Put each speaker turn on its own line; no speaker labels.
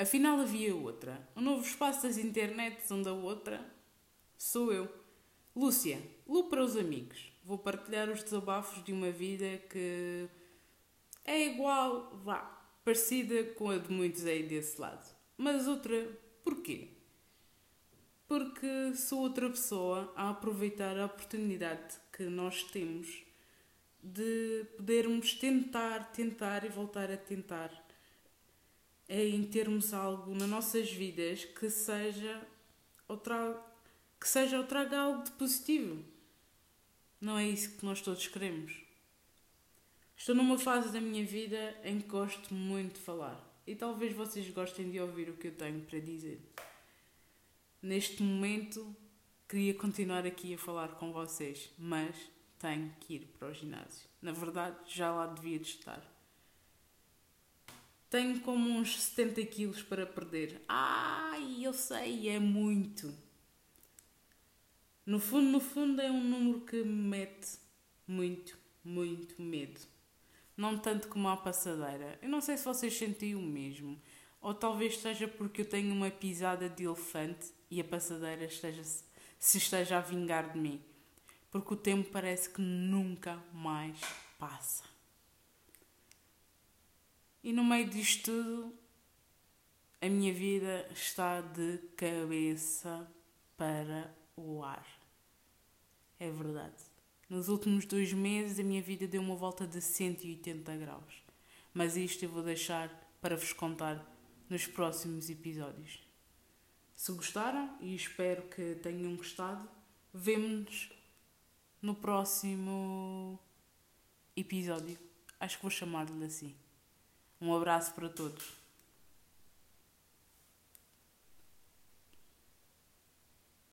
Afinal havia outra. Um novo espaço das internets onde a outra sou eu. Lúcia, Lu para os amigos. Vou partilhar os desabafos de uma vida que é igual, vá, parecida com a de muitos aí desse lado. Mas outra, porquê? Porque sou outra pessoa a aproveitar a oportunidade que nós temos de podermos tentar, tentar e voltar a tentar em termos algo nas nossas vidas que seja ou traga, que seja ou traga algo de positivo. Não é isso que nós todos queremos. Estou numa fase da minha vida em que gosto muito de falar e talvez vocês gostem de ouvir o que eu tenho para dizer. Neste momento, queria continuar aqui a falar com vocês, mas tenho que ir para o ginásio. Na verdade, já lá devia de estar. Tenho como uns 70 quilos para perder. Ai, eu sei, é muito. No fundo, no fundo, é um número que me mete muito, muito medo. Não tanto como a passadeira. Eu não sei se vocês sentem o mesmo. Ou talvez seja porque eu tenho uma pisada de elefante e a passadeira esteja, se esteja a vingar de mim. Porque o tempo parece que nunca mais passa. E no meio disto tudo, a minha vida está de cabeça para o ar. É verdade. Nos últimos dois meses a minha vida deu uma volta de 180 graus. Mas isto eu vou deixar para vos contar nos próximos episódios. Se gostaram, e espero que tenham gostado, vemo-nos no próximo episódio. Acho que vou chamar-lhe assim. Um abraço para todos.